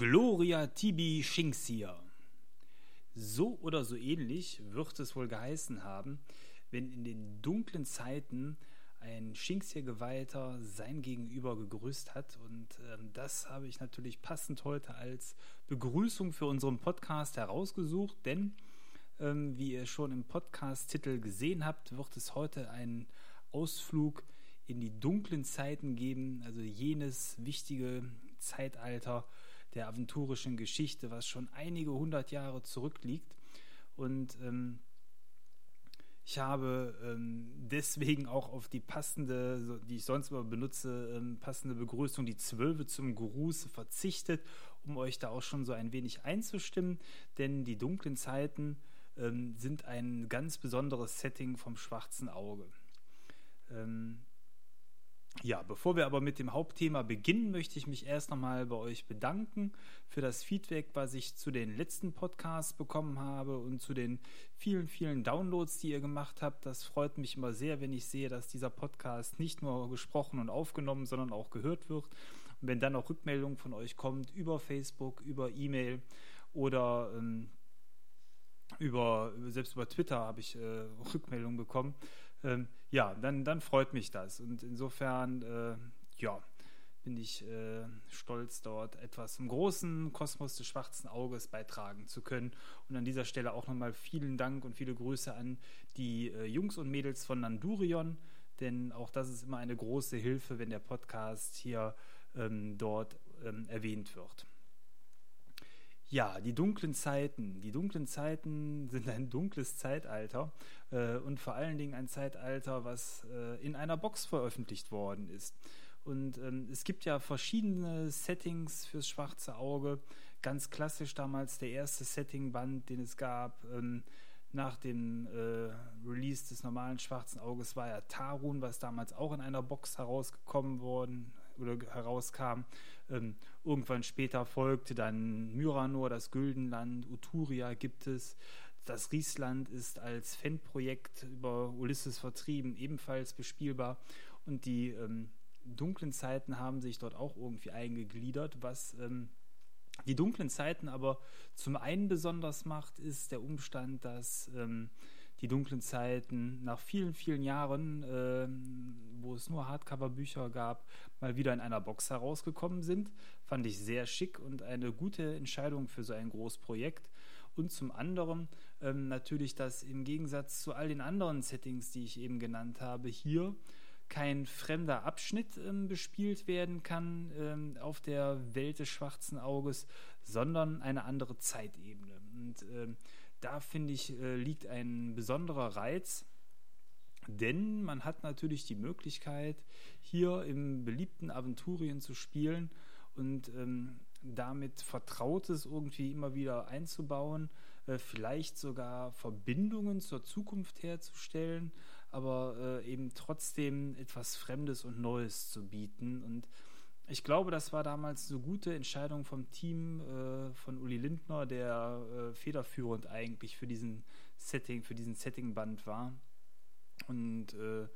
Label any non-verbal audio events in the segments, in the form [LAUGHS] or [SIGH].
Gloria tibi Shinxia. So oder so ähnlich wird es wohl geheißen haben, wenn in den dunklen Zeiten ein Shinxia-Geweihter sein Gegenüber gegrüßt hat. Und ähm, das habe ich natürlich passend heute als Begrüßung für unseren Podcast herausgesucht, denn ähm, wie ihr schon im Podcast-Titel gesehen habt, wird es heute einen Ausflug in die dunklen Zeiten geben, also jenes wichtige Zeitalter, der aventurischen Geschichte, was schon einige hundert Jahre zurückliegt. Und ähm, ich habe ähm, deswegen auch auf die passende, die ich sonst immer benutze, ähm, passende Begrüßung, die Zwölfe zum Gruß verzichtet, um euch da auch schon so ein wenig einzustimmen. Denn die dunklen Zeiten ähm, sind ein ganz besonderes Setting vom schwarzen Auge. Ähm, ja, bevor wir aber mit dem Hauptthema beginnen, möchte ich mich erst nochmal bei euch bedanken für das Feedback, was ich zu den letzten Podcasts bekommen habe und zu den vielen, vielen Downloads, die ihr gemacht habt. Das freut mich immer sehr, wenn ich sehe, dass dieser Podcast nicht nur gesprochen und aufgenommen, sondern auch gehört wird. Und wenn dann auch Rückmeldungen von euch kommt über Facebook, über E-Mail oder ähm, über, selbst über Twitter habe ich äh, Rückmeldungen bekommen ähm, ja, dann, dann freut mich das. Und insofern, äh, ja, bin ich äh, stolz, dort etwas im großen Kosmos des schwarzen Auges beitragen zu können. Und an dieser Stelle auch nochmal vielen Dank und viele Grüße an die äh, Jungs und Mädels von Nandurion, denn auch das ist immer eine große Hilfe, wenn der Podcast hier ähm, dort ähm, erwähnt wird. Ja, die dunklen Zeiten. Die dunklen Zeiten sind ein dunkles Zeitalter äh, und vor allen Dingen ein Zeitalter, was äh, in einer Box veröffentlicht worden ist. Und ähm, es gibt ja verschiedene Settings fürs schwarze Auge. Ganz klassisch damals der erste Settingband, den es gab. Ähm, nach dem äh, Release des normalen schwarzen Auges war ja Tarun, was damals auch in einer Box herausgekommen worden oder herauskam. Ähm, irgendwann später folgte dann Myranor, das Güldenland, Uturia gibt es. Das Riesland ist als Fanprojekt über Ulysses vertrieben, ebenfalls bespielbar. Und die ähm, dunklen Zeiten haben sich dort auch irgendwie eingegliedert, was ähm, die dunklen Zeiten aber zum einen besonders macht, ist der Umstand, dass ähm, die dunklen Zeiten nach vielen, vielen Jahren, äh, wo es nur Hardcover-Bücher gab, mal wieder in einer Box herausgekommen sind. Fand ich sehr schick und eine gute Entscheidung für so ein Großprojekt. Und zum anderen ähm, natürlich, dass im Gegensatz zu all den anderen Settings, die ich eben genannt habe, hier kein fremder Abschnitt ähm, bespielt werden kann ähm, auf der Welt des schwarzen Auges, sondern eine andere Zeitebene. Und ähm, da finde ich, äh, liegt ein besonderer Reiz, denn man hat natürlich die Möglichkeit, hier im beliebten Aventurien zu spielen und ähm, damit Vertrautes irgendwie immer wieder einzubauen, äh, vielleicht sogar Verbindungen zur Zukunft herzustellen, aber äh, eben trotzdem etwas Fremdes und Neues zu bieten. Und ich glaube, das war damals eine gute Entscheidung vom Team äh, von Uli Lindner, der äh, federführend eigentlich für diesen Setting, für diesen Settingband war. Und äh,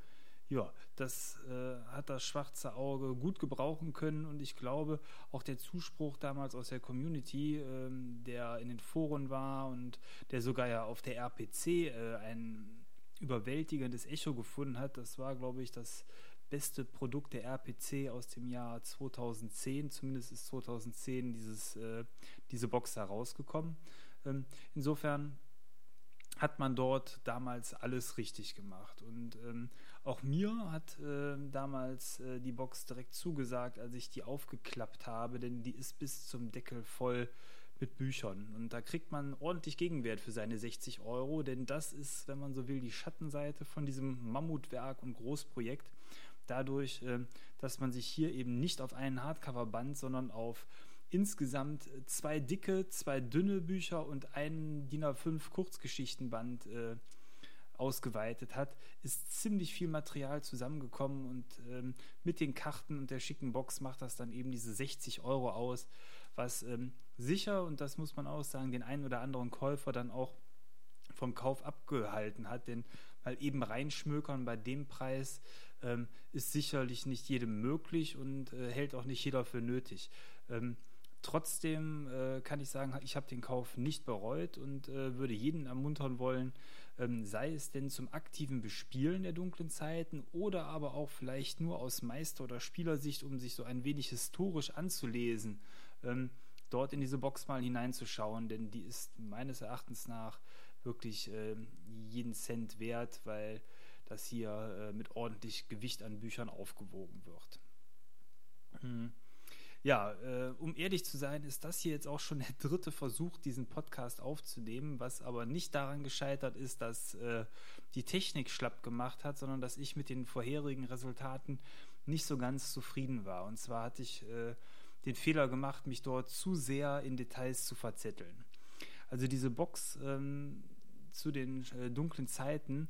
ja, das äh, hat das schwarze Auge gut gebrauchen können und ich glaube, auch der Zuspruch damals aus der Community, ähm, der in den Foren war und der sogar ja auf der RPC äh, ein überwältigendes Echo gefunden hat, das war, glaube ich, das beste Produkt der RPC aus dem Jahr 2010. Zumindest ist 2010 dieses, äh, diese Box herausgekommen. Ähm, insofern hat man dort damals alles richtig gemacht. Und ähm, auch mir hat äh, damals äh, die Box direkt zugesagt, als ich die aufgeklappt habe, denn die ist bis zum Deckel voll mit Büchern. Und da kriegt man ordentlich Gegenwert für seine 60 Euro, denn das ist, wenn man so will, die Schattenseite von diesem Mammutwerk und Großprojekt dadurch, ähm, dass man sich hier eben nicht auf einen Hardcover-Band, sondern auf insgesamt zwei dicke, zwei dünne Bücher und einen DIN A5 Kurzgeschichtenband äh, ausgeweitet hat, ist ziemlich viel Material zusammengekommen und ähm, mit den Karten und der schicken Box macht das dann eben diese 60 Euro aus, was ähm, sicher, und das muss man auch sagen, den einen oder anderen Käufer dann auch vom Kauf abgehalten hat, denn mal eben reinschmökern bei dem Preis ähm, ist sicherlich nicht jedem möglich und äh, hält auch nicht jeder für nötig. Ähm, Trotzdem äh, kann ich sagen, ich habe den Kauf nicht bereut und äh, würde jeden ermuntern wollen, ähm, sei es denn zum aktiven Bespielen der dunklen Zeiten oder aber auch vielleicht nur aus Meister- oder Spielersicht, um sich so ein wenig historisch anzulesen, ähm, dort in diese Box mal hineinzuschauen, denn die ist meines Erachtens nach wirklich äh, jeden Cent wert, weil das hier äh, mit ordentlich Gewicht an Büchern aufgewogen wird. Hm. Ja, äh, um ehrlich zu sein, ist das hier jetzt auch schon der dritte Versuch, diesen Podcast aufzunehmen, was aber nicht daran gescheitert ist, dass äh, die Technik schlapp gemacht hat, sondern dass ich mit den vorherigen Resultaten nicht so ganz zufrieden war. Und zwar hatte ich äh, den Fehler gemacht, mich dort zu sehr in Details zu verzetteln. Also diese Box ähm, zu den äh, dunklen Zeiten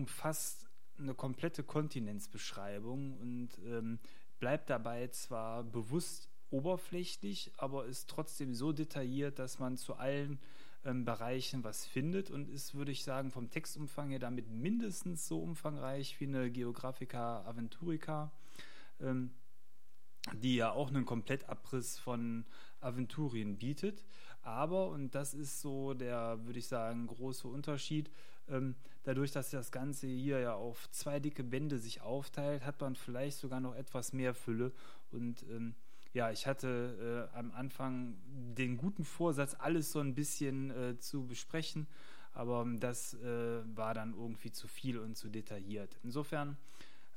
umfasst eine komplette Kontinentsbeschreibung und ähm, bleibt dabei zwar bewusst oberflächlich, aber ist trotzdem so detailliert, dass man zu allen ähm, Bereichen was findet und ist, würde ich sagen, vom Textumfang her damit mindestens so umfangreich wie eine Geographica Aventurica, ähm, die ja auch einen Komplettabriss von Aventurien bietet. Aber, und das ist so der, würde ich sagen, große Unterschied, ähm, dadurch, dass das Ganze hier ja auf zwei dicke Bände sich aufteilt, hat man vielleicht sogar noch etwas mehr Fülle. Und ähm, ja, ich hatte äh, am Anfang den guten Vorsatz, alles so ein bisschen äh, zu besprechen, aber das äh, war dann irgendwie zu viel und zu detailliert. Insofern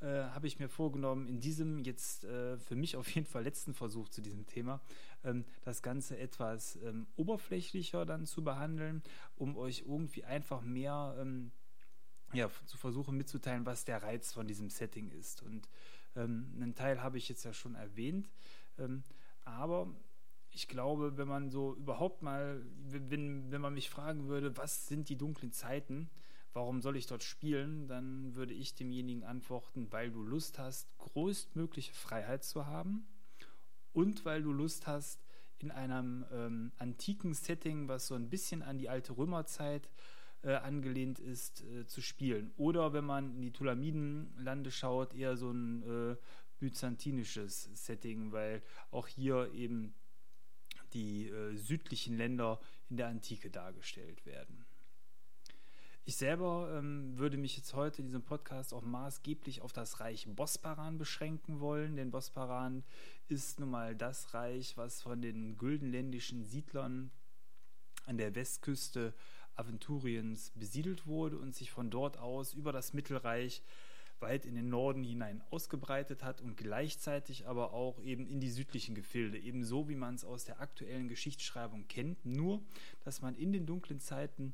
äh, habe ich mir vorgenommen, in diesem jetzt äh, für mich auf jeden Fall letzten Versuch zu diesem Thema, ähm, das Ganze etwas ähm, oberflächlicher dann zu behandeln, um euch irgendwie einfach mehr ähm, ja, zu versuchen mitzuteilen, was der Reiz von diesem Setting ist. Und ähm, einen Teil habe ich jetzt ja schon erwähnt, ähm, aber ich glaube, wenn man so überhaupt mal, wenn, wenn man mich fragen würde, was sind die dunklen Zeiten, warum soll ich dort spielen, dann würde ich demjenigen antworten, weil du Lust hast, größtmögliche Freiheit zu haben und weil du Lust hast, in einem ähm, antiken Setting, was so ein bisschen an die alte Römerzeit äh, angelehnt ist, äh, zu spielen. Oder wenn man in die Tulamidenlande schaut, eher so ein äh, byzantinisches Setting, weil auch hier eben die äh, südlichen Länder in der Antike dargestellt werden. Ich selber ähm, würde mich jetzt heute in diesem Podcast auch maßgeblich auf das Reich Bosporan beschränken wollen, denn Bosporan ist nun mal das Reich, was von den güldenländischen Siedlern an der Westküste Aventuriens besiedelt wurde und sich von dort aus über das Mittelreich weit in den Norden hinein ausgebreitet hat und gleichzeitig aber auch eben in die südlichen Gefilde, ebenso wie man es aus der aktuellen Geschichtsschreibung kennt, nur dass man in den dunklen Zeiten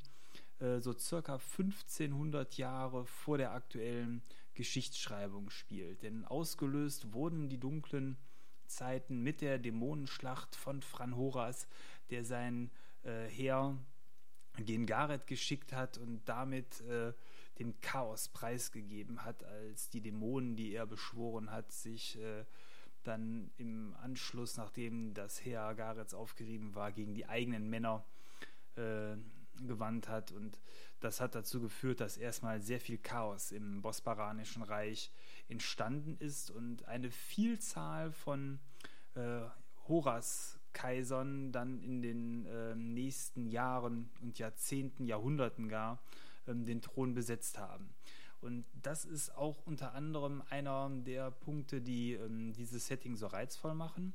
äh, so circa 1500 Jahre vor der aktuellen Geschichtsschreibung spielt. Denn ausgelöst wurden die dunklen Zeiten mit der Dämonenschlacht von Fran Horas, der sein äh, Heer gen Gareth geschickt hat und damit äh, dem Chaos preisgegeben hat, als die Dämonen, die er beschworen hat, sich äh, dann im Anschluss, nachdem das Heer Gareths aufgerieben war, gegen die eigenen Männer äh, gewandt hat. Und das hat dazu geführt, dass erstmal sehr viel Chaos im Bosporanischen Reich entstanden ist und eine Vielzahl von äh, Horas-Kaisern dann in den äh, nächsten Jahren und Jahrzehnten, Jahrhunderten gar ähm, den Thron besetzt haben. Und das ist auch unter anderem einer der Punkte, die ähm, dieses Setting so reizvoll machen.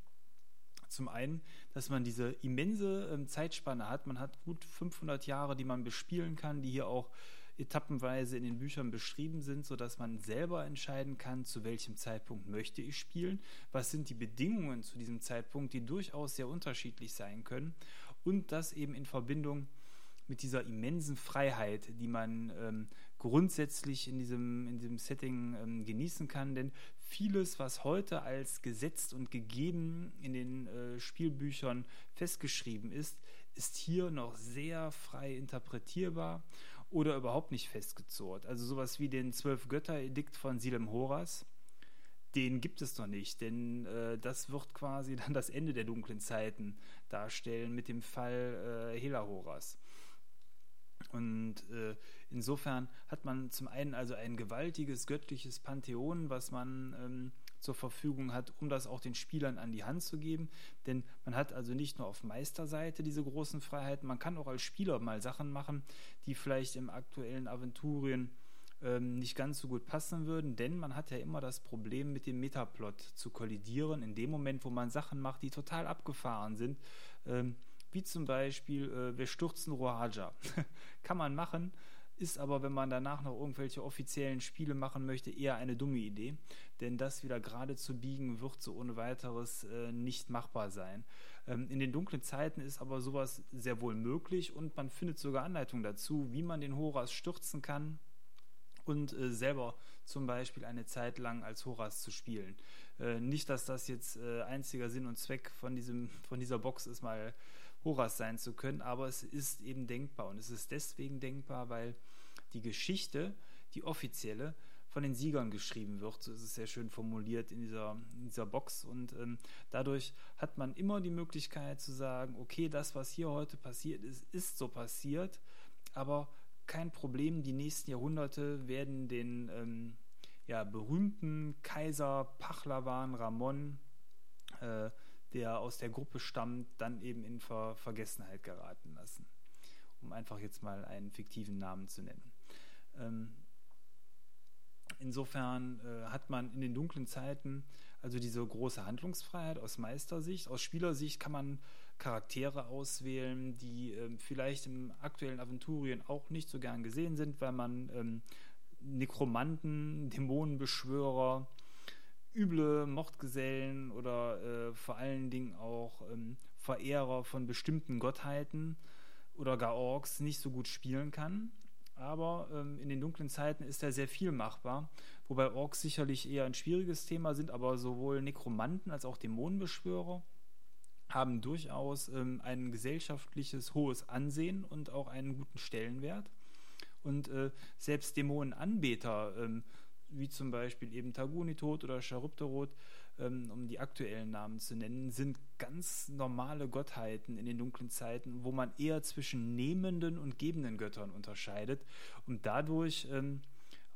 Zum einen, dass man diese immense ähm, Zeitspanne hat. Man hat gut 500 Jahre, die man bespielen kann, die hier auch etappenweise in den Büchern beschrieben sind, sodass man selber entscheiden kann, zu welchem Zeitpunkt möchte ich spielen, was sind die Bedingungen zu diesem Zeitpunkt, die durchaus sehr unterschiedlich sein können und das eben in Verbindung mit dieser immensen Freiheit, die man ähm, grundsätzlich in diesem, in diesem Setting ähm, genießen kann. Denn vieles, was heute als gesetzt und gegeben in den äh, Spielbüchern festgeschrieben ist, ist hier noch sehr frei interpretierbar oder überhaupt nicht festgezurrt. Also sowas wie den Zwölf-Götter-Edikt von Silem Horas, den gibt es noch nicht, denn äh, das wird quasi [LAUGHS] dann das Ende der dunklen Zeiten darstellen mit dem Fall äh, Helahoras. Und äh, insofern hat man zum einen also ein gewaltiges göttliches Pantheon, was man ähm, zur Verfügung hat, um das auch den Spielern an die Hand zu geben. Denn man hat also nicht nur auf Meisterseite diese großen Freiheiten, man kann auch als Spieler mal Sachen machen, die vielleicht im aktuellen Aventurien ähm, nicht ganz so gut passen würden, denn man hat ja immer das Problem, mit dem Metaplot zu kollidieren, in dem Moment, wo man Sachen macht, die total abgefahren sind. Ähm, wie zum Beispiel, äh, wir stürzen Rohaja. [LAUGHS] Kann man machen, ist aber, wenn man danach noch irgendwelche offiziellen Spiele machen möchte, eher eine dumme Idee. Denn das wieder gerade zu biegen, wird so ohne weiteres äh, nicht machbar sein. Ähm, in den dunklen Zeiten ist aber sowas sehr wohl möglich und man findet sogar Anleitungen dazu, wie man den Horas stürzen kann und äh, selber zum Beispiel eine Zeit lang als Horas zu spielen. Äh, nicht, dass das jetzt äh, einziger Sinn und Zweck von, diesem, von dieser Box ist, mal Horas sein zu können, aber es ist eben denkbar und es ist deswegen denkbar, weil die Geschichte, die offizielle, von den Siegern geschrieben wird. So ist es sehr schön formuliert in dieser, in dieser Box. Und ähm, dadurch hat man immer die Möglichkeit zu sagen, okay, das, was hier heute passiert ist, ist so passiert, aber kein Problem. Die nächsten Jahrhunderte werden den ähm, ja, berühmten Kaiser Pachlavan Ramon äh, der aus der Gruppe stammt, dann eben in Ver Vergessenheit geraten lassen. Um einfach jetzt mal einen fiktiven Namen zu nennen. Ähm, insofern äh, hat man in den dunklen Zeiten also diese große Handlungsfreiheit aus Meistersicht. Aus Spielersicht kann man Charaktere auswählen, die ähm, vielleicht im aktuellen Aventurien auch nicht so gern gesehen sind, weil man ähm, Nekromanten, Dämonenbeschwörer, üble Mordgesellen oder äh, vor allen Dingen auch ähm, Verehrer von bestimmten Gottheiten oder gar Orks nicht so gut spielen kann. Aber ähm, in den dunklen Zeiten ist da sehr viel machbar, wobei Orks sicherlich eher ein schwieriges Thema sind, aber sowohl Nekromanten als auch Dämonenbeschwörer haben durchaus ähm, ein gesellschaftliches hohes Ansehen und auch einen guten Stellenwert. Und äh, selbst Dämonenanbeter ähm, wie zum Beispiel eben Tagunitot oder Charybdorot, ähm, um die aktuellen Namen zu nennen, sind ganz normale Gottheiten in den dunklen Zeiten, wo man eher zwischen nehmenden und gebenden Göttern unterscheidet. Und dadurch ähm,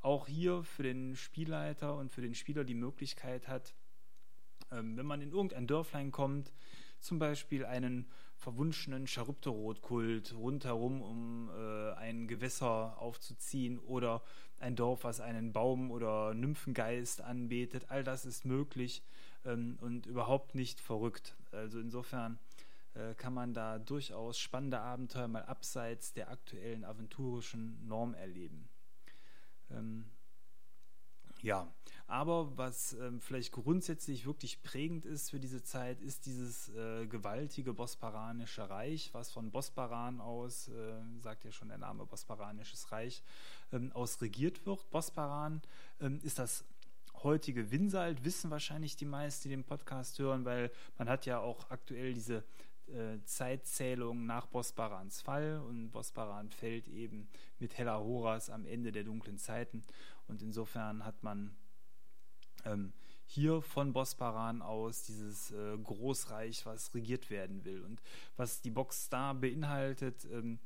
auch hier für den Spielleiter und für den Spieler die Möglichkeit hat, ähm, wenn man in irgendein Dörflein kommt, zum Beispiel einen verwunschenen Charybdorot-Kult rundherum, um äh, ein Gewässer aufzuziehen oder ein Dorf, was einen Baum oder Nymphengeist anbetet. All das ist möglich ähm, und überhaupt nicht verrückt. Also insofern äh, kann man da durchaus spannende Abenteuer mal abseits der aktuellen aventurischen Norm erleben. Ähm, ja, aber was ähm, vielleicht grundsätzlich wirklich prägend ist für diese Zeit, ist dieses äh, gewaltige bosparanische Reich, was von Bosparan aus, äh, sagt ja schon der Name Bosparanisches Reich, ähm, aus regiert wird. Bosparan ähm, ist das heutige Winsalt, wissen wahrscheinlich die meisten, die den Podcast hören, weil man hat ja auch aktuell diese äh, Zeitzählung nach Bosparans Fall und Bosparan fällt eben mit Hella Horas am Ende der dunklen Zeiten und insofern hat man ähm, hier von Bosparan aus dieses äh, Großreich, was regiert werden will. Und was die Box da beinhaltet, ähm,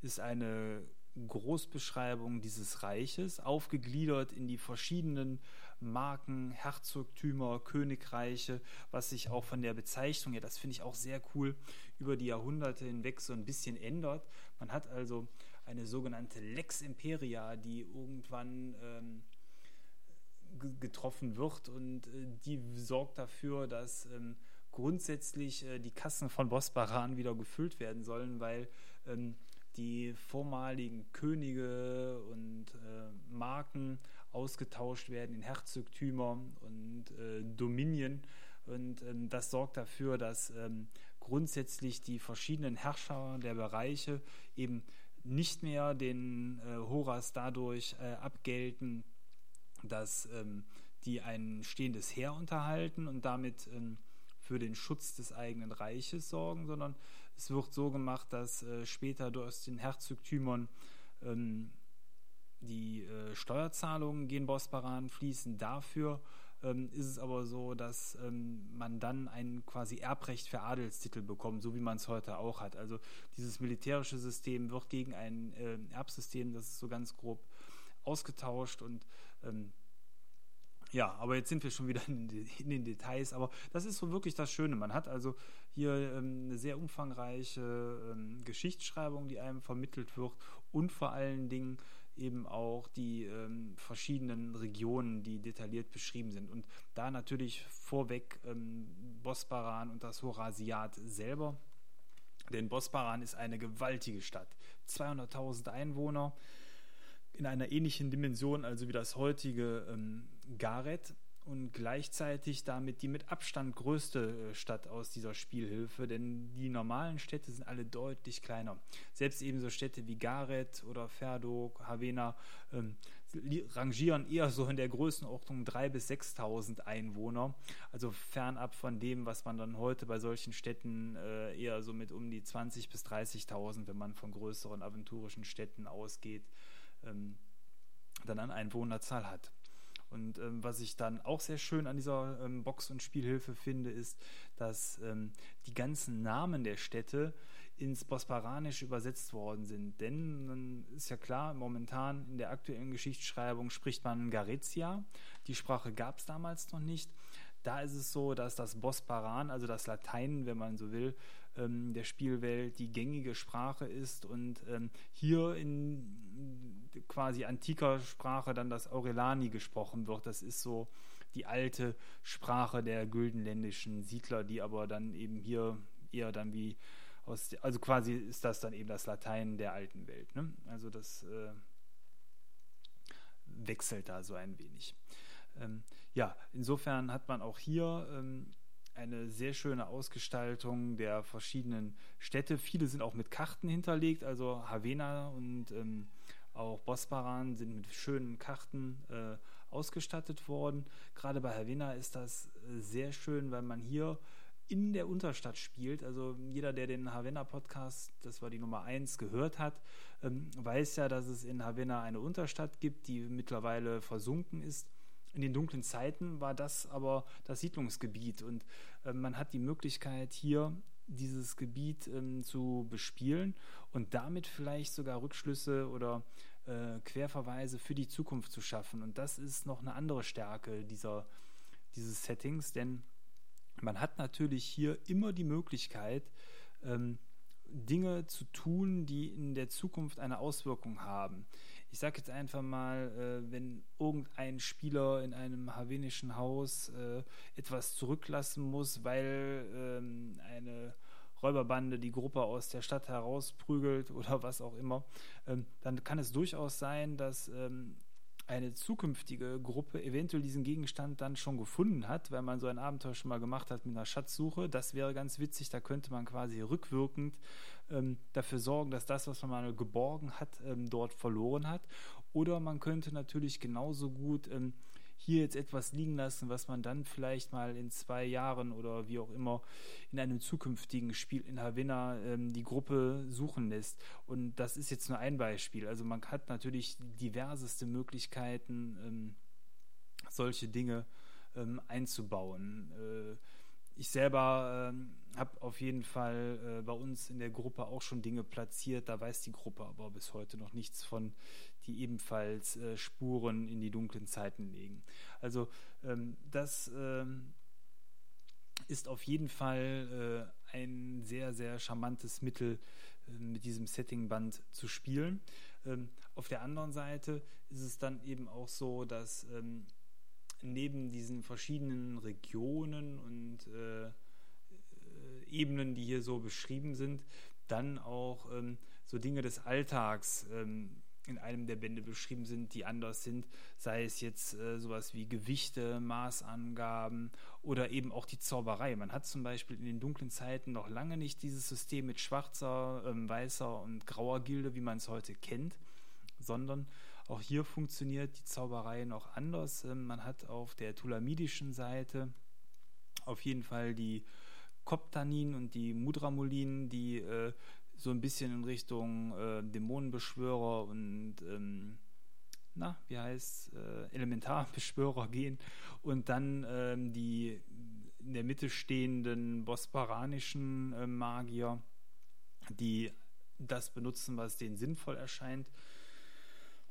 ist eine Großbeschreibung dieses Reiches, aufgegliedert in die verschiedenen Marken, Herzogtümer, Königreiche, was sich auch von der Bezeichnung, ja, das finde ich auch sehr cool, über die Jahrhunderte hinweg so ein bisschen ändert. Man hat also eine sogenannte Lex Imperia, die irgendwann ähm, getroffen wird und äh, die sorgt dafür, dass ähm, grundsätzlich äh, die Kassen von Bosbaran wieder gefüllt werden sollen, weil ähm, die vormaligen Könige und äh, Marken ausgetauscht werden in Herzogtümer und äh, Dominien. Und ähm, das sorgt dafür, dass ähm, grundsätzlich die verschiedenen Herrscher der Bereiche eben nicht mehr den äh, Horas dadurch äh, abgelten, dass ähm, die ein stehendes Heer unterhalten und damit ähm, für den Schutz des eigenen Reiches sorgen, sondern es wird so gemacht, dass äh, später aus den Herzogtümern ähm, die äh, Steuerzahlungen gehen Bosparan fließen. Dafür ähm, ist es aber so, dass ähm, man dann ein quasi Erbrecht für Adelstitel bekommt, so wie man es heute auch hat. Also dieses militärische System wird gegen ein äh, Erbsystem, das ist so ganz grob ausgetauscht und ähm, Ja, aber jetzt sind wir schon wieder in, den Details. Aber das ist so wirklich das Schöne. Man hat also hier ähm, eine sehr umfangreiche ähm, Geschichtsschreibung, die einem vermittelt wird und vor allen Dingen eben auch die ähm, verschiedenen Regionen, die detailliert beschrieben sind. Und da natürlich vorweg ähm, Bosbaran und das Horasiat selber. Denn Bosbaran ist eine gewaltige Stadt. 200.000 Einwohner in einer ähnlichen Dimension, also wie das heutige ähm, Gareth und gleichzeitig damit die mit Abstand größte äh, Stadt aus dieser Spielhilfe, denn die normalen Städte sind alle deutlich kleiner. Selbst ebenso Städte wie Gareth oder Ferdo, Havena ähm, rangieren eher so in der Größenordnung 3.000 bis 6.000 Einwohner, also fernab von dem, was man dann heute bei solchen Städten äh, eher so mit um die 20.000 bis 30.000, wenn man von größeren aventurischen Städten ausgeht, ähm, dann an Einwohnerzahl hat. Und ähm, was ich dann auch sehr schön an dieser ähm, Box- und Spielhilfe finde, ist, dass ähm, die ganzen Namen der Städte ins Bosparanische übersetzt worden sind. Denn ähm, ist ja klar, momentan in der aktuellen Geschichtsschreibung spricht man Garetia. Die Sprache gab es damals noch nicht. Da ist es so, dass das Bosparan, also das Latein, wenn man so will, ähm, der Spielwelt die gängige Sprache ist und ähm, hier in quasi antiker Sprache dann das Aurelani gesprochen wird. Das ist so die alte Sprache der güldenländischen Siedler, die aber dann eben hier eher dann wie aus, also quasi ist das dann eben das Latein der alten Welt. Ne? Also das äh, wechselt da so ein wenig. Ähm, ja, insofern hat man auch hier ähm, eine sehr schöne Ausgestaltung der verschiedenen Städte. Viele sind auch mit Karten hinterlegt, also Havena und ähm, auch Bosparan sind mit schönen Karten äh, ausgestattet worden. Gerade bei Havena ist das äh, sehr schön, weil man hier in der Unterstadt spielt. Also jeder, der den Havena-Podcast, das war die Nummer 1, gehört hat, ähm, weiß ja, dass es in Havena eine Unterstadt gibt, die mittlerweile versunken ist. In den dunklen Zeiten war das aber das Siedlungsgebiet und äh, man hat die Möglichkeit hier dieses Gebiet ähm, zu bespielen und damit vielleicht sogar Rückschlüsse oder äh, Querverweise für die Zukunft zu schaffen. Und das ist noch eine andere Stärke dieser, dieses Settings, denn man hat natürlich hier immer die Möglichkeit, ähm, Dinge zu tun, die in der Zukunft eine Auswirkung haben. Ich sage jetzt einfach mal, äh, wenn irgendein Spieler in einem havenischen Haus äh, etwas zurücklassen muss, weil ähm, eine Räuberbande die Gruppe aus der Stadt herausprügelt [LAUGHS] oder was auch immer, ähm, dann kann es durchaus sein, dass ähm, eine zukünftige Gruppe eventuell diesen Gegenstand dann schon gefunden hat, weil man so ein Abenteuer schon mal gemacht hat mit einer Schatzsuche. Das wäre ganz witzig, da könnte man quasi rückwirkend ähm, dafür sorgen, dass das, was man mal geborgen hat, ähm, dort verloren hat. Oder man könnte natürlich genauso gut ähm, hier jetzt etwas liegen lassen, was man dann vielleicht mal in zwei Jahren oder wie auch immer in einem zukünftigen Spiel in Havana ähm, die Gruppe suchen lässt. Und das ist jetzt nur ein Beispiel. Also man hat natürlich diverseste Möglichkeiten, ähm, solche Dinge ähm, einzubauen. Äh, ich selber äh, habe auf jeden Fall äh, bei uns in der Gruppe auch schon Dinge platziert. Da weiß die Gruppe aber bis heute noch nichts von, die ebenfalls äh, Spuren in die dunklen Zeiten legen. Also ähm, das ähm, ist auf jeden Fall äh, ein sehr, sehr charmantes Mittel, äh, mit diesem Setting-Band zu spielen. Ähm, auf der anderen Seite ist es dann eben auch so, dass ähm, neben diesen verschiedenen Regionen und äh, äh, Ebenen, die hier so beschrieben sind, dann auch ähm, so Dinge des Alltags ähm, in einem der Bände beschrieben sind, die anders sind, sei es jetzt äh, sowas wie Gewichte, Maßangaben oder eben auch die Zauberei. Man hat zum Beispiel in den dunklen Zeiten noch lange nicht dieses System mit schwarzer, ähm, weißer und grauer Gilde, wie man es heute kennt, sondern auch hier funktioniert die Zauberei noch anders. Ähm, man hat auf der tulamidischen Seite auf jeden Fall die Koptanin und die Mudramulin, die äh, so ein bisschen in Richtung äh, Dämonenbeschwörer und ähm, na, wie heißt äh, Elementarbeschwörer gehen und dann ähm, die in der Mitte stehenden bosparanischen äh, Magier, die das benutzen, was denen sinnvoll erscheint.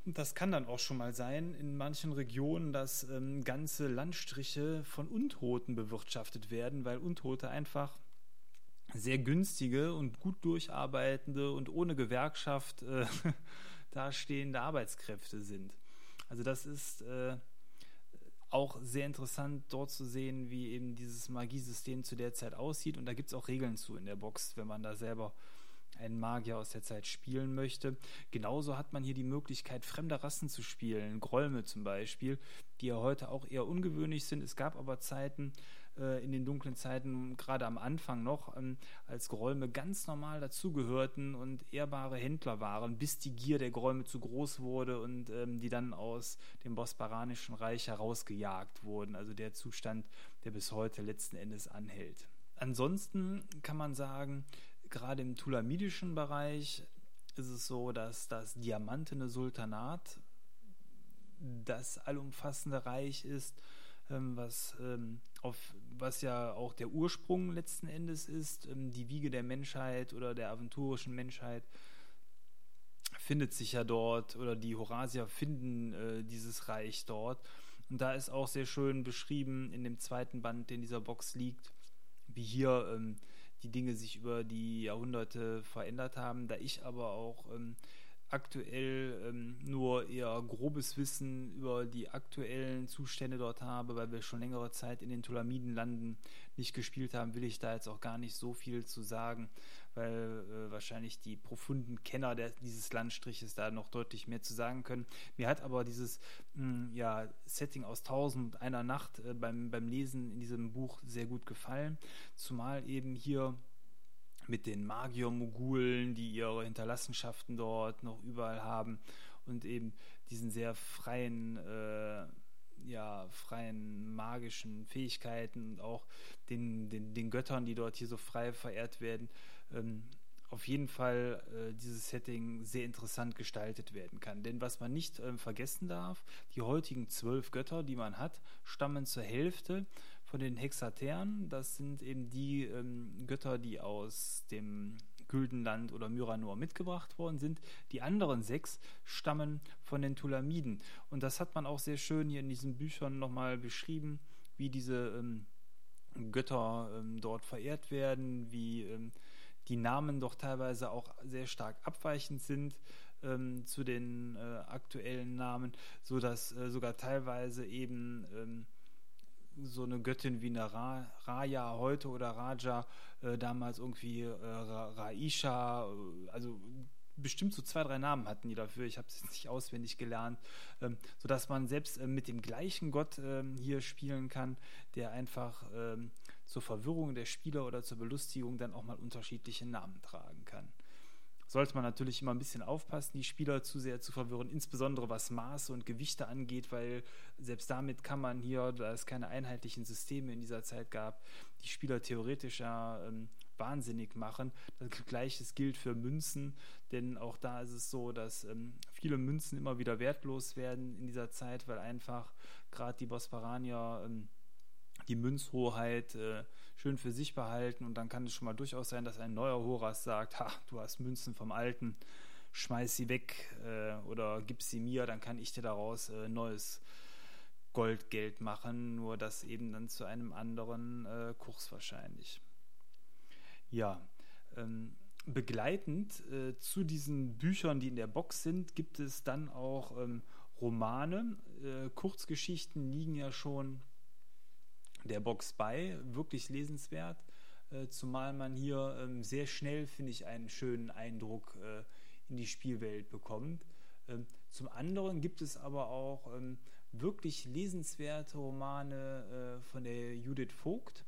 Das kann dann auch schon mal sein in manchen Regionen, dass ähm, ganze Landstriche von Untoten bewirtschaftet werden, weil Untote einfach sehr günstige und gut durcharbeitende und ohne Gewerkschaft äh, [LAUGHS] dastehende Arbeitskräfte sind. Also das ist äh, auch sehr interessant dort zu sehen, wie eben dieses Magiesystem zu der Zeit aussieht. Und da gibt es auch Regeln zu in der Box, wenn man da selber einen Magier aus der Zeit spielen möchte. Genauso hat man hier die Möglichkeit, fremde Rassen zu spielen, Grolme zum Beispiel, die ja heute auch eher ungewöhnlich sind. Es gab aber Zeiten, äh, in den dunklen Zeiten, gerade am Anfang noch, ähm, als Gräume ganz normal dazugehörten und ehrbare Händler waren, bis die Gier der Gräume zu groß wurde und ähm, die dann aus dem Bosporanischen Reich herausgejagt wurden. Also der Zustand, der bis heute letzten Endes anhält. Ansonsten kann man sagen, gerade im tulamidischen Bereich ist es so, dass das diamantene Sultanat das allumfassende Reich ist, ähm, was, ähm, auf, was ja auch der Ursprung letzten Endes ist, ähm, die Wiege der Menschheit oder der aventurischen Menschheit findet sich ja dort oder die Horasier finden äh, dieses Reich dort. Und da ist auch sehr schön beschrieben in dem zweiten Band, der in dieser Box liegt, wie hier ähm, die Dinge sich über die Jahrhunderte verändert haben. Da ich aber auch ähm, aktuell ähm, nur eher grobes Wissen über die aktuellen Zustände dort habe, weil wir schon längere Zeit in den Tulamidenlanden nicht gespielt haben, will ich da jetzt auch gar nicht so viel zu sagen, weil äh, wahrscheinlich die profunden Kenner der, dieses Landstriches da noch deutlich mehr zu sagen können. Mir hat aber dieses mh, hm, ja, Setting aus Tausend einer Nacht äh, beim, beim Lesen in diesem Buch sehr gut gefallen, zumal eben hier mit den Magier-Mogulen, die ihre Hinterlassenschaften dort noch überall haben und eben diesen sehr freien, äh, ja, freien magischen Fähigkeiten und auch den, den, den Göttern, die dort hier so frei verehrt werden, ähm, auf jeden Fall äh, dieses Setting sehr interessant gestaltet werden kann. Denn was man nicht äh, vergessen darf, die heutigen zwölf Götter, die man hat, stammen zur Hälfte von den Hexateren. Das sind eben die ähm, Götter, die aus dem Güldenland oder Myranor mitgebracht worden sind. Die anderen sechs stammen von den Tulamiden. Und das hat man auch sehr schön hier in diesen Büchern nochmal beschrieben, wie diese ähm, Götter ähm, dort verehrt werden, wie ähm, die Namen doch teilweise auch sehr stark abweichend sind ähm, zu den äh, aktuellen Namen, sodass äh, sogar teilweise eben ähm, so eine Göttin wie eine Ra Raya heute oder Raja, äh, damals irgendwie äh, Ra Raisha, äh, also bestimmt so zwei, drei Namen hatten die dafür. Ich habe es nicht auswendig gelernt, ähm, sodass man selbst äh, mit dem gleichen Gott ähm, hier spielen kann, der einfach ähm, zur Verwirrung der Spieler oder zur Belustigung dann auch mal unterschiedliche Namen tragen kann sollte man natürlich immer ein bisschen aufpassen, die Spieler zu sehr zu verwirren, insbesondere was Maße und Gewichte angeht, weil selbst damit kann man hier, da es keine einheitlichen Systeme in dieser Zeit gab, die Spieler theoretisch ja ähm, wahnsinnig machen. Das Gleiches gilt für Münzen, denn auch da ist es so, dass ähm, viele Münzen immer wieder wertlos werden in dieser Zeit, weil einfach gerade die Bosparanier ähm, die Münzhoheit äh, schön für sich behalten und dann kann es schon mal durchaus sein, dass ein neuer Horas sagt, ha, du hast Münzen vom Alten, schmeiß sie weg äh, oder gib sie mir, dann kann ich dir daraus äh, neues Goldgeld machen, nur das eben dann zu einem anderen äh, Kurs wahrscheinlich. Ja, ähm, begleitend äh, zu diesen Büchern, die in der Box sind, gibt es dann auch ähm, Romane. Äh, Kurzgeschichten liegen ja schon der Box bei, wirklich lesenswert, äh, zumal man hier ähm, sehr schnell, finde ich, einen schönen Eindruck äh, in die Spielwelt bekommt. Ähm, zum anderen gibt es aber auch ähm, wirklich lesenswerte Romane äh, von der Judith Vogt.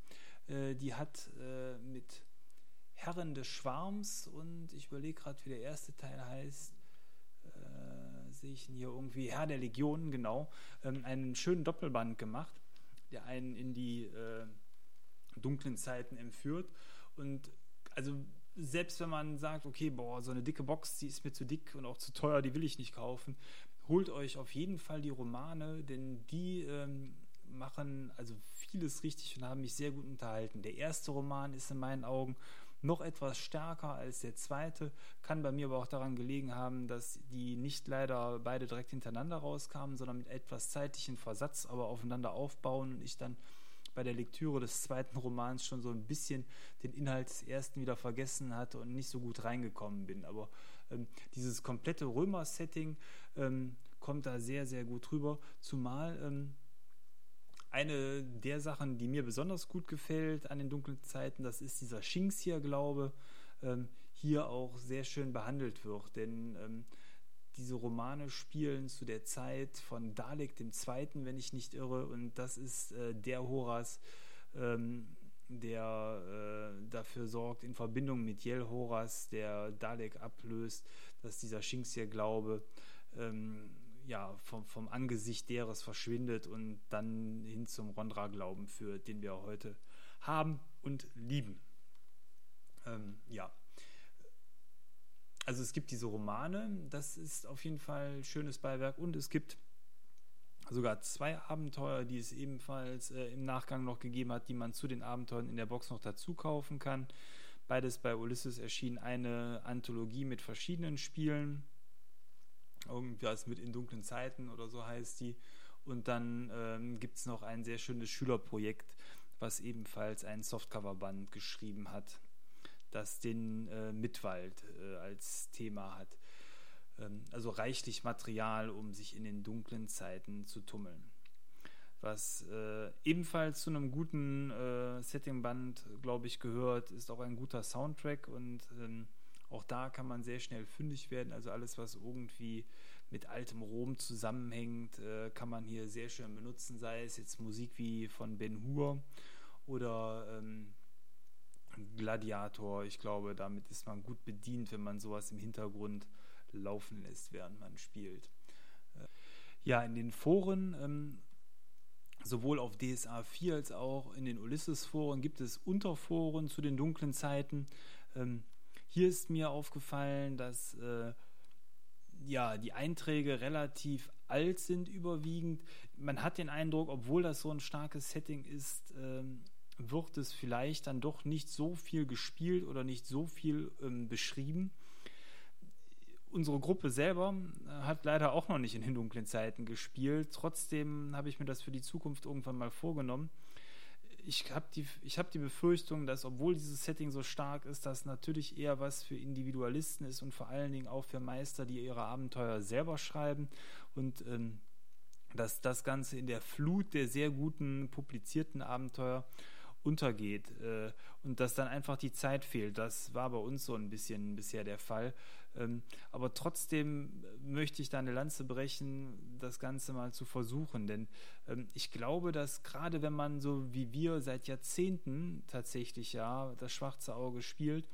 Die hat mit Herren des Schwarms und ich überlege gerade, wie der erste Teil heißt, sehe ich hier irgendwie, Herr der Legionen, genau, einen schönen Doppelband gemacht der einen in die äh, dunklen Zeiten entführt. Und also selbst wenn man sagt, okay, boah, so eine dicke Box, die ist mir zu dick und auch zu teuer, die will ich nicht kaufen, holt euch auf jeden Fall die Romane, denn die ähm, machen also vieles richtig und haben mich sehr gut unterhalten. Der erste Roman ist in meinen Augen noch etwas stärker als der zweite. Kann bei mir aber auch daran gelegen haben, dass die nicht leider beide direkt hintereinander rauskamen, sondern mit etwas zeitlichen Versatz, aber aufeinander aufbauen und ich dann bei der Lektüre des zweiten Romans schon so ein bisschen den Inhalt des ersten wieder vergessen hatte und nicht so gut reingekommen bin. Aber ähm, dieses komplette Römer-Setting ähm, kommt da sehr, sehr gut rüber, zumal ähm, eine der Sachen, die mir besonders gut gefällt an den dunklen Zeiten, das ist dieser Shinxia-Glaube, ähm, hier auch sehr schön behandelt wird. Denn ähm, diese Romane spielen zu der Zeit von Dalek II., wenn ich nicht irre, und das ist äh, der Horas, ähm, der äh, dafür sorgt, in Verbindung mit Yel Horas, der Dalek ablöst, dass dieser Shinxia-Glaube ähm, ja, vom, vom Angesicht deres verschwindet und dann hin zum Rondra-Glauben führt, den wir heute haben und lieben. Ähm, ja. Also es gibt diese Romane, das ist auf jeden Fall schönes Beiwerk und es gibt sogar zwei Abenteuer, die es ebenfalls äh, im Nachgang noch gegeben hat, die man zu den Abenteuern in der Box noch dazu kaufen kann. Beides bei Ulysses erschien eine Anthologie mit verschiedenen Spielen irgendwas mit in dunklen Zeiten oder so heißt die. Und dann ähm, gibt es noch ein sehr schönes Schülerprojekt, was ebenfalls ein Softcover-Band geschrieben hat, das den äh, Mitwald äh, als Thema hat. Ähm, also reichlich Material, um sich in den dunklen Zeiten zu tummeln. Was äh, ebenfalls zu einem guten äh, Setting-Band, glaube ich, gehört, ist auch ein guter Soundtrack und ähm, auch da kann man sehr schnell fündig werden. Also alles, was irgendwie mit altem Rom zusammenhängt, äh, kann man hier sehr schön benutzen, sei es jetzt Musik wie von Ben Hur oder ähm, Gladiator. Ich glaube, damit ist man gut bedient, wenn man sowas im Hintergrund laufen lässt, während man spielt. Äh, ja, in den Foren, ähm, sowohl auf DSA 4 als auch in den Ulysses-Foren, gibt es Unterforen zu den dunklen Zeiten. Ähm, hier ist mir aufgefallen, dass äh, ja, die Einträge relativ alt sind überwiegend. Man hat den Eindruck, obwohl das so ein starkes Setting ist, ähm, wird es vielleicht dann doch nicht so viel gespielt oder nicht so viel ähm, beschrieben. Unsere Gruppe selber äh, hat leider auch noch nicht in den dunklen Zeiten gespielt. Trotzdem habe ich mir das für die Zukunft irgendwann mal vorgenommen ich habe die, hab die Befürchtung, dass obwohl dieses Setting so stark ist, das natürlich eher was für Individualisten ist und vor allen Dingen auch für Meister, die ihre Abenteuer selber schreiben und ähm, dass das Ganze in der Flut der sehr guten publizierten Abenteuer untergeht äh, und dass dann einfach die Zeit fehlt. Das war bei uns so ein bisschen bisher der Fall. Ähm, aber trotzdem möchte ich da eine Lanze brechen, das Ganze mal zu versuchen. Denn ähm, ich glaube, dass gerade wenn man so wie wir seit Jahrzehnten tatsächlich ja das schwarze Auge spielt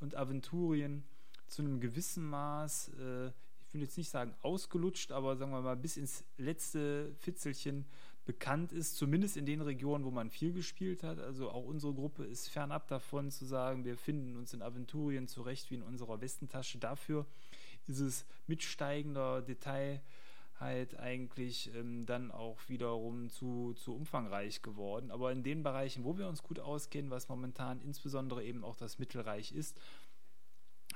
und Aventurien zu einem gewissen Maß, äh, ich will jetzt nicht sagen ausgelutscht, aber sagen wir mal bis ins letzte Fitzelchen bekannt ist, zumindest in den Regionen, wo man viel gespielt hat. Also auch unsere Gruppe ist fernab davon zu sagen, wir finden uns in Aventurien zurecht wie in unserer Westentasche. Dafür ist es mit steigender Detailheit eigentlich ähm, dann auch wiederum zu, zu umfangreich geworden. Aber in den Bereichen, wo wir uns gut auskennen, was momentan insbesondere eben auch das Mittelreich ist,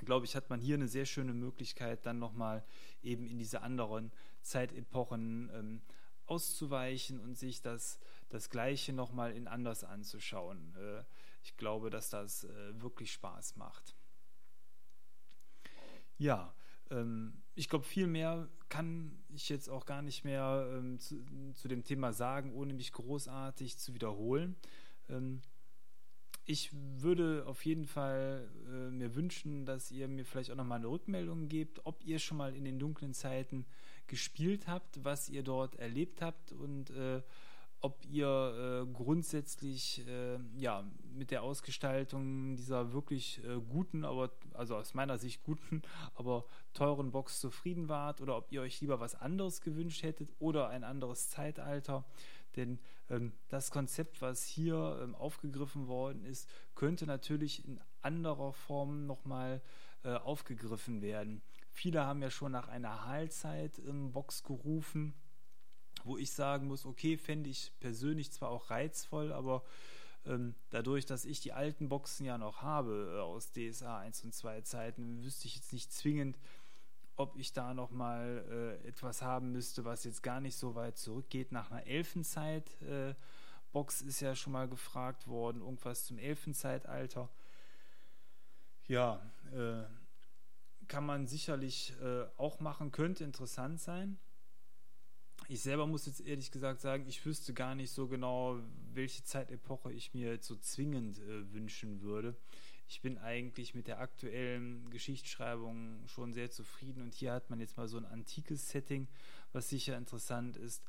glaube ich, hat man hier eine sehr schöne Möglichkeit, dann nochmal eben in diese anderen Zeitepochen ähm, auszuweichen und sich das, das Gleiche nochmal in anders anzuschauen. Äh, ich glaube, dass das äh, wirklich Spaß macht. Ja, ähm, ich glaube, viel mehr kann ich jetzt auch gar nicht mehr ähm, zu, zu, dem Thema sagen, ohne mich großartig zu wiederholen. Ähm, ich würde auf jeden Fall äh, mir wünschen, dass ihr mir vielleicht auch nochmal eine Rückmeldung gebt, ob ihr schon mal in den dunklen Zeiten gespielt habt, was ihr dort erlebt habt und äh, ob ihr äh, grundsätzlich äh, ja mit der Ausgestaltung dieser wirklich äh, guten, aber also aus meiner Sicht guten, [LAUGHS] aber teuren Box zufrieden wart oder ob ihr euch lieber was anderes gewünscht hättet oder ein anderes Zeitalter. Denn ähm, das Konzept, was hier ähm, aufgegriffen worden ist, könnte natürlich in anderer Form nochmal äh, aufgegriffen werden. Viele haben ja schon nach einer Heilzeit im Box gerufen, wo ich sagen muss, okay, fände ich persönlich zwar auch reizvoll, aber ähm, dadurch, dass ich die alten Boxen ja noch habe äh, aus DSA 1 und 2 Zeiten, wüsste ich jetzt nicht zwingend, ob ich da noch mal äh, etwas haben müsste, was jetzt gar nicht so weit zurückgeht. Nach einer Elfenzeit äh, Box ist ja schon mal gefragt worden, irgendwas zum Elfenzeitalter. Ja, äh, kann man sicherlich äh, auch machen, könnte interessant sein. Ich selber muss jetzt ehrlich gesagt sagen, ich wüsste gar nicht so genau, welche Zeitepoche ich mir jetzt so zwingend äh, wünschen würde. Ich bin eigentlich mit der aktuellen Geschichtsschreibung schon sehr zufrieden und hier hat man jetzt mal so ein antikes Setting, was sicher interessant ist.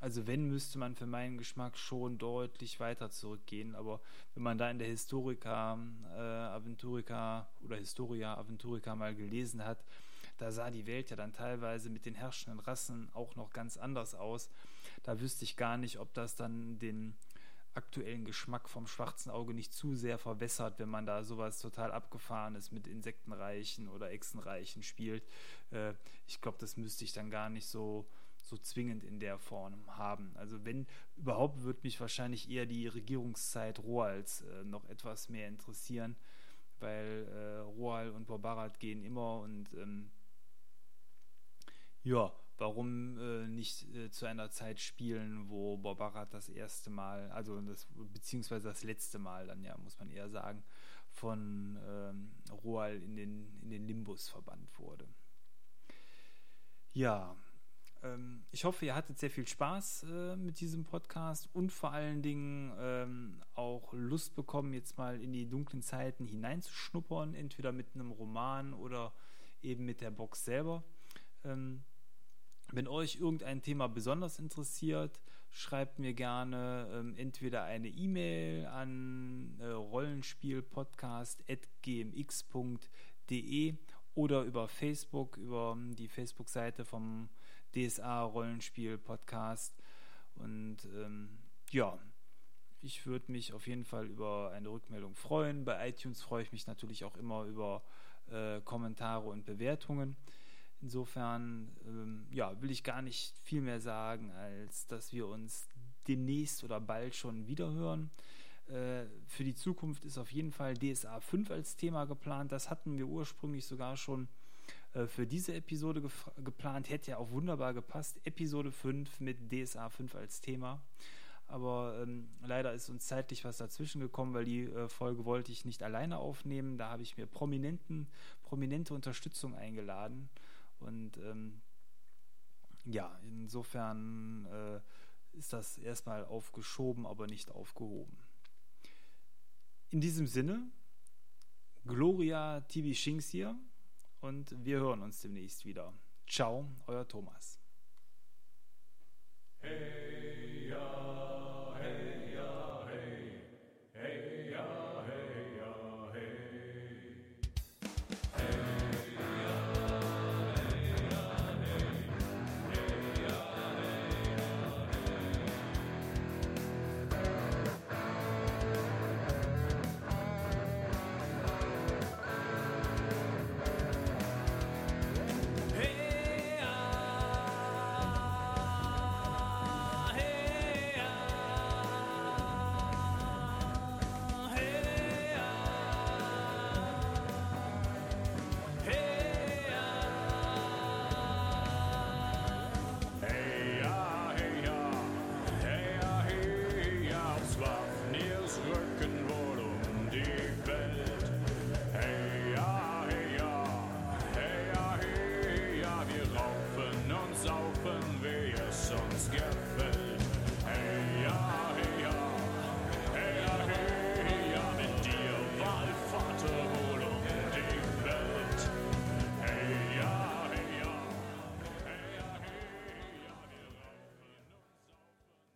Also wenn, müsste man für meinen Geschmack schon deutlich weiter zurückgehen. Aber wenn man da in der Historica äh, Aventurica oder Historia Aventurica mal gelesen hat, da sah die Welt ja dann teilweise mit den herrschenden Rassen auch noch ganz anders aus. Da wüsste ich gar nicht, ob das dann den aktuellen Geschmack vom schwarzen Auge nicht zu sehr verwässert, wenn man da sowas total abgefahrenes mit Insektenreichen oder Echsenreichen spielt. Äh, ich glaube, das müsste ich dann gar nicht so, so zwingend in der Form haben. Also wenn überhaupt, würde mich wahrscheinlich eher die Regierungszeit Roals äh, noch etwas mehr interessieren, weil äh, Roal und Barbarat gehen immer und ähm, ja, warum äh, nicht äh, zu einer Zeit spielen, wo Barbarat das erste Mal, also das, beziehungsweise das letzte Mal, dann ja, muss man eher sagen, von ähm, Roal in den, in den Limbus verbannt wurde. Ja, ähm, ich hoffe, ihr hattet sehr viel Spaß äh, mit diesem Podcast und vor allen Dingen ähm, auch Lust bekommen, jetzt mal in die dunklen Zeiten hineinzuschnuppern, entweder mit einem Roman oder eben mit der Box selber. Ähm, wenn euch irgendein Thema besonders interessiert, schreibt mir gerne ähm, entweder eine E-Mail an äh, rollenspielpodcast.gmx.de oder über Facebook, über ähm, die Facebook-Seite vom DSA Rollenspiel Podcast. Und ähm, ja, ich würde mich auf jeden Fall über eine Rückmeldung freuen. Bei iTunes freue ich mich natürlich auch immer über äh, Kommentare und Bewertungen. Insofern ähm, ja, will ich gar nicht viel mehr sagen, als dass wir uns demnächst oder bald schon wiederhören. Äh, für die Zukunft ist auf jeden Fall DSA 5 als Thema geplant. Das hatten wir ursprünglich sogar schon äh, für diese Episode geplant. Hätte ja auch wunderbar gepasst. Episode 5 mit DSA 5 als Thema. Aber ähm, leider ist uns zeitlich was dazwischen gekommen, weil die äh, Folge wollte ich nicht alleine aufnehmen. Da habe ich mir prominenten, prominente Unterstützung eingeladen. Und ähm, ja, insofern äh, ist das erstmal aufgeschoben, aber nicht aufgehoben. In diesem Sinne, Gloria TV Shinks hier und wir hören uns demnächst wieder. Ciao, euer Thomas. Hey,